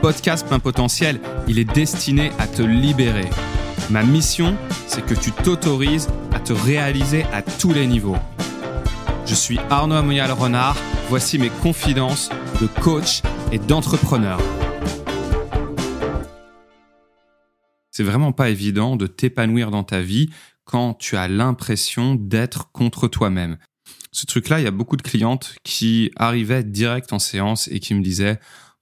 podcast Plein Potentiel, il est destiné à te libérer. Ma mission, c'est que tu t'autorises à te réaliser à tous les niveaux. Je suis Arnaud Amoyal Renard, voici mes confidences de coach et d'entrepreneur. C'est vraiment pas évident de t'épanouir dans ta vie quand tu as l'impression d'être contre toi-même. Ce truc-là, il y a beaucoup de clientes qui arrivaient direct en séance et qui me disaient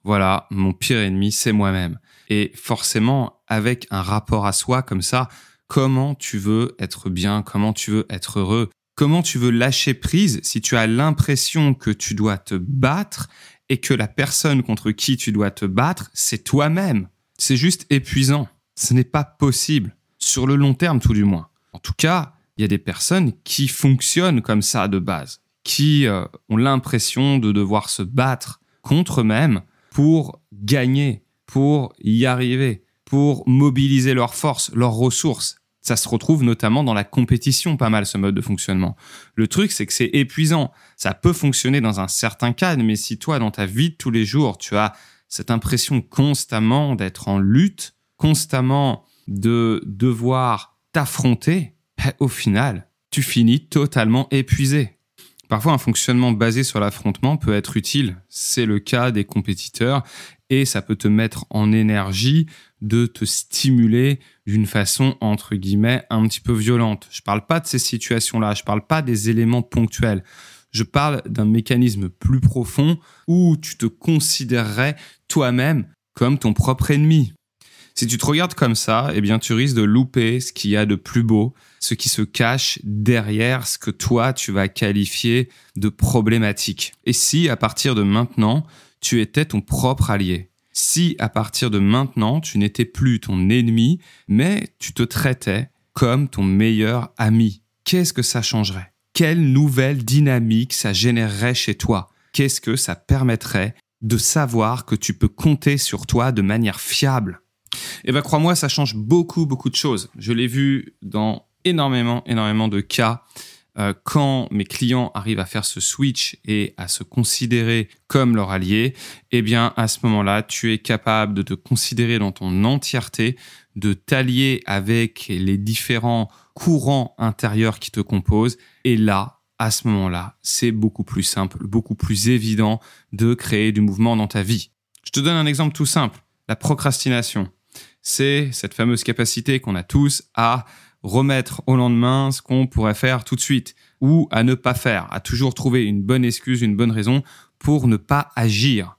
voilà, mon pire ennemi, c'est moi-même. Et forcément, avec un rapport à soi comme ça, comment tu veux être bien, comment tu veux être heureux, comment tu veux lâcher prise si tu as l'impression que tu dois te battre et que la personne contre qui tu dois te battre, c'est toi-même. C'est juste épuisant. Ce n'est pas possible. Sur le long terme, tout du moins. En tout cas, il y a des personnes qui fonctionnent comme ça de base, qui euh, ont l'impression de devoir se battre contre eux-mêmes pour gagner, pour y arriver, pour mobiliser leurs forces, leurs ressources. Ça se retrouve notamment dans la compétition, pas mal ce mode de fonctionnement. Le truc, c'est que c'est épuisant. Ça peut fonctionner dans un certain cadre, mais si toi, dans ta vie de tous les jours, tu as cette impression constamment d'être en lutte, constamment de devoir t'affronter, ben, au final, tu finis totalement épuisé. Parfois, un fonctionnement basé sur l'affrontement peut être utile. C'est le cas des compétiteurs et ça peut te mettre en énergie de te stimuler d'une façon entre guillemets un petit peu violente. Je parle pas de ces situations-là, je parle pas des éléments ponctuels. Je parle d'un mécanisme plus profond où tu te considérerais toi-même comme ton propre ennemi. Si tu te regardes comme ça, eh bien, tu risques de louper ce qu'il y a de plus beau, ce qui se cache derrière ce que toi, tu vas qualifier de problématique. Et si, à partir de maintenant, tu étais ton propre allié, si à partir de maintenant, tu n'étais plus ton ennemi, mais tu te traitais comme ton meilleur ami, qu'est-ce que ça changerait? Quelle nouvelle dynamique ça générerait chez toi? Qu'est-ce que ça permettrait de savoir que tu peux compter sur toi de manière fiable? Eh ben crois-moi, ça change beaucoup, beaucoup de choses. Je l'ai vu dans énormément, énormément de cas. Euh, quand mes clients arrivent à faire ce switch et à se considérer comme leur allié, eh bien, à ce moment-là, tu es capable de te considérer dans ton entièreté, de t'allier avec les différents courants intérieurs qui te composent. Et là, à ce moment-là, c'est beaucoup plus simple, beaucoup plus évident de créer du mouvement dans ta vie. Je te donne un exemple tout simple. La procrastination c'est cette fameuse capacité qu'on a tous à remettre au lendemain ce qu'on pourrait faire tout de suite ou à ne pas faire, à toujours trouver une bonne excuse, une bonne raison pour ne pas agir.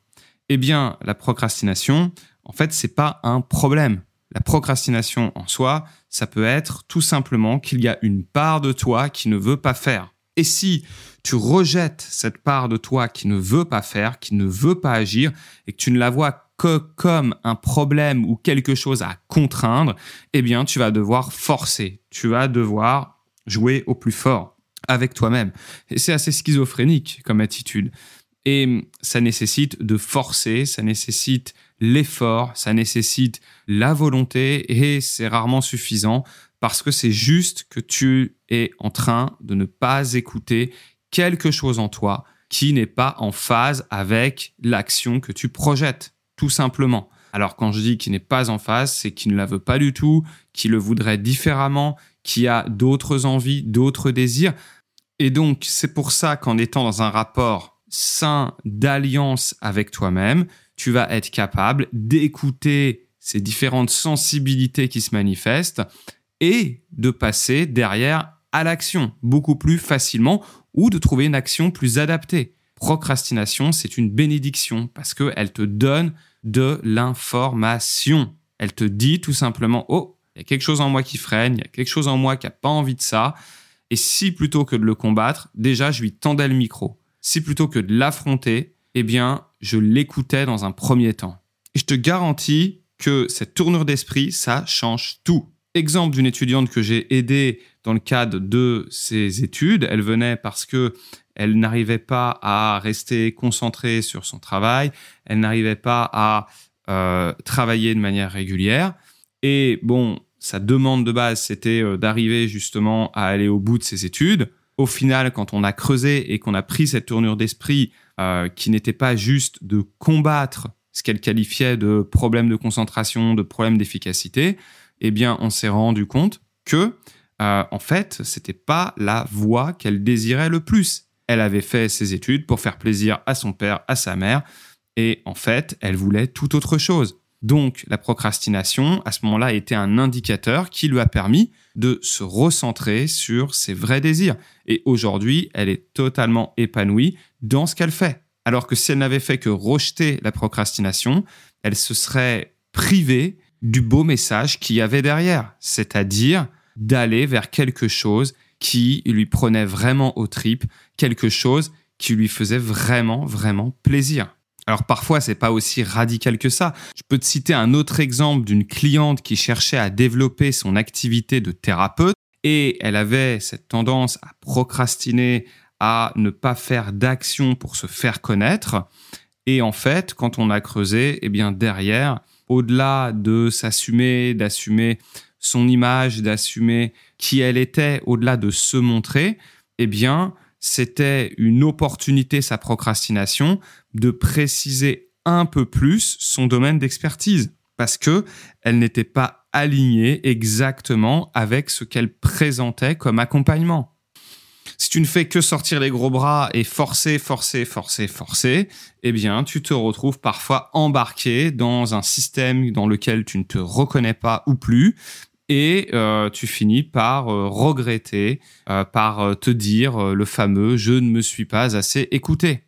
Eh bien, la procrastination, en fait, c'est pas un problème. La procrastination en soi, ça peut être tout simplement qu'il y a une part de toi qui ne veut pas faire. Et si tu rejettes cette part de toi qui ne veut pas faire, qui ne veut pas agir, et que tu ne la vois que comme un problème ou quelque chose à contraindre, eh bien, tu vas devoir forcer. Tu vas devoir jouer au plus fort avec toi-même. Et c'est assez schizophrénique comme attitude. Et ça nécessite de forcer, ça nécessite l'effort, ça nécessite la volonté et c'est rarement suffisant parce que c'est juste que tu es en train de ne pas écouter quelque chose en toi qui n'est pas en phase avec l'action que tu projettes tout simplement. Alors quand je dis qu'il n'est pas en phase, c'est qu'il ne la veut pas du tout, qu'il le voudrait différemment, qu'il a d'autres envies, d'autres désirs. Et donc c'est pour ça qu'en étant dans un rapport sain d'alliance avec toi-même, tu vas être capable d'écouter ces différentes sensibilités qui se manifestent et de passer derrière à l'action beaucoup plus facilement ou de trouver une action plus adaptée. Procrastination, c'est une bénédiction parce qu'elle te donne de l'information. Elle te dit tout simplement, oh, il y a quelque chose en moi qui freine, il y a quelque chose en moi qui n'a pas envie de ça. Et si plutôt que de le combattre, déjà, je lui tendais le micro. Si plutôt que de l'affronter, eh bien, je l'écoutais dans un premier temps. Et je te garantis que cette tournure d'esprit, ça change tout. Exemple d'une étudiante que j'ai aidée dans le cadre de ses études. Elle venait parce que elle n'arrivait pas à rester concentrée sur son travail, elle n'arrivait pas à euh, travailler de manière régulière. Et bon, sa demande de base, c'était euh, d'arriver justement à aller au bout de ses études. Au final, quand on a creusé et qu'on a pris cette tournure d'esprit euh, qui n'était pas juste de combattre ce qu'elle qualifiait de problème de concentration, de problème d'efficacité, eh bien, on s'est rendu compte que, en fait, c'était pas la voie qu'elle désirait le plus. Elle avait fait ses études pour faire plaisir à son père, à sa mère, et en fait, elle voulait tout autre chose. Donc, la procrastination, à ce moment-là, été un indicateur qui lui a permis de se recentrer sur ses vrais désirs. Et aujourd'hui, elle est totalement épanouie dans ce qu'elle fait. Alors que si elle n'avait fait que rejeter la procrastination, elle se serait privée du beau message qu'il y avait derrière, c'est-à-dire d'aller vers quelque chose qui lui prenait vraiment aux tripes, quelque chose qui lui faisait vraiment, vraiment plaisir. Alors parfois, c'est pas aussi radical que ça. Je peux te citer un autre exemple d'une cliente qui cherchait à développer son activité de thérapeute et elle avait cette tendance à procrastiner, à ne pas faire d'action pour se faire connaître. Et en fait, quand on a creusé, eh bien derrière, au-delà de s'assumer, d'assumer son image, d'assumer qui elle était, au-delà de se montrer, eh bien, c'était une opportunité, sa procrastination, de préciser un peu plus son domaine d'expertise parce que elle n'était pas alignée exactement avec ce qu'elle présentait comme accompagnement. Si tu ne fais que sortir les gros bras et forcer, forcer, forcer, forcer, eh bien, tu te retrouves parfois embarqué dans un système dans lequel tu ne te reconnais pas ou plus, et euh, tu finis par euh, regretter, euh, par te dire le fameux je ne me suis pas assez écouté.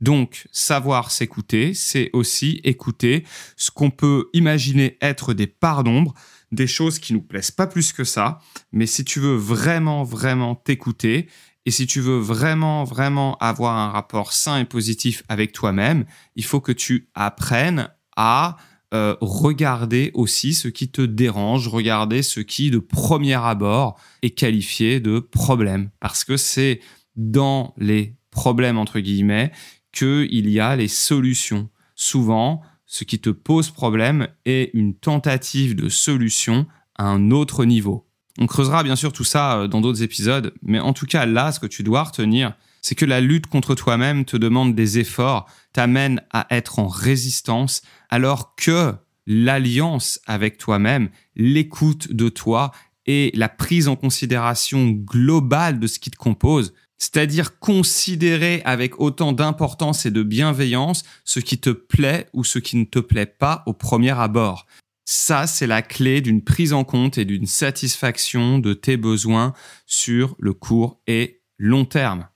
Donc, savoir s'écouter, c'est aussi écouter ce qu'on peut imaginer être des parts d'ombre, des choses qui nous plaisent pas plus que ça, mais si tu veux vraiment, vraiment t'écouter, et si tu veux vraiment, vraiment avoir un rapport sain et positif avec toi-même, il faut que tu apprennes à euh, regarder aussi ce qui te dérange, regarder ce qui, de premier abord, est qualifié de problème. Parce que c'est dans les problèmes, entre guillemets, qu'il y a les solutions. Souvent, ce qui te pose problème est une tentative de solution à un autre niveau. On creusera bien sûr tout ça euh, dans d'autres épisodes, mais en tout cas là, ce que tu dois retenir, c'est que la lutte contre toi-même te demande des efforts, t'amène à être en résistance, alors que l'alliance avec toi-même, l'écoute de toi et la prise en considération globale de ce qui te compose, c'est-à-dire considérer avec autant d'importance et de bienveillance ce qui te plaît ou ce qui ne te plaît pas au premier abord. Ça, c'est la clé d'une prise en compte et d'une satisfaction de tes besoins sur le court et long terme.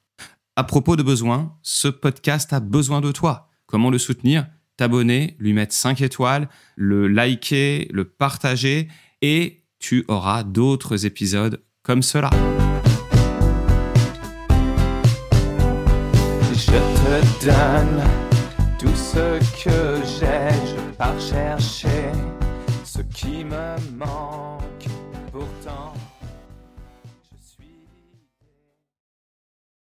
À propos de besoins, ce podcast a besoin de toi. Comment le soutenir? T'abonner, lui mettre 5 étoiles, le liker, le partager et tu auras d'autres épisodes comme cela.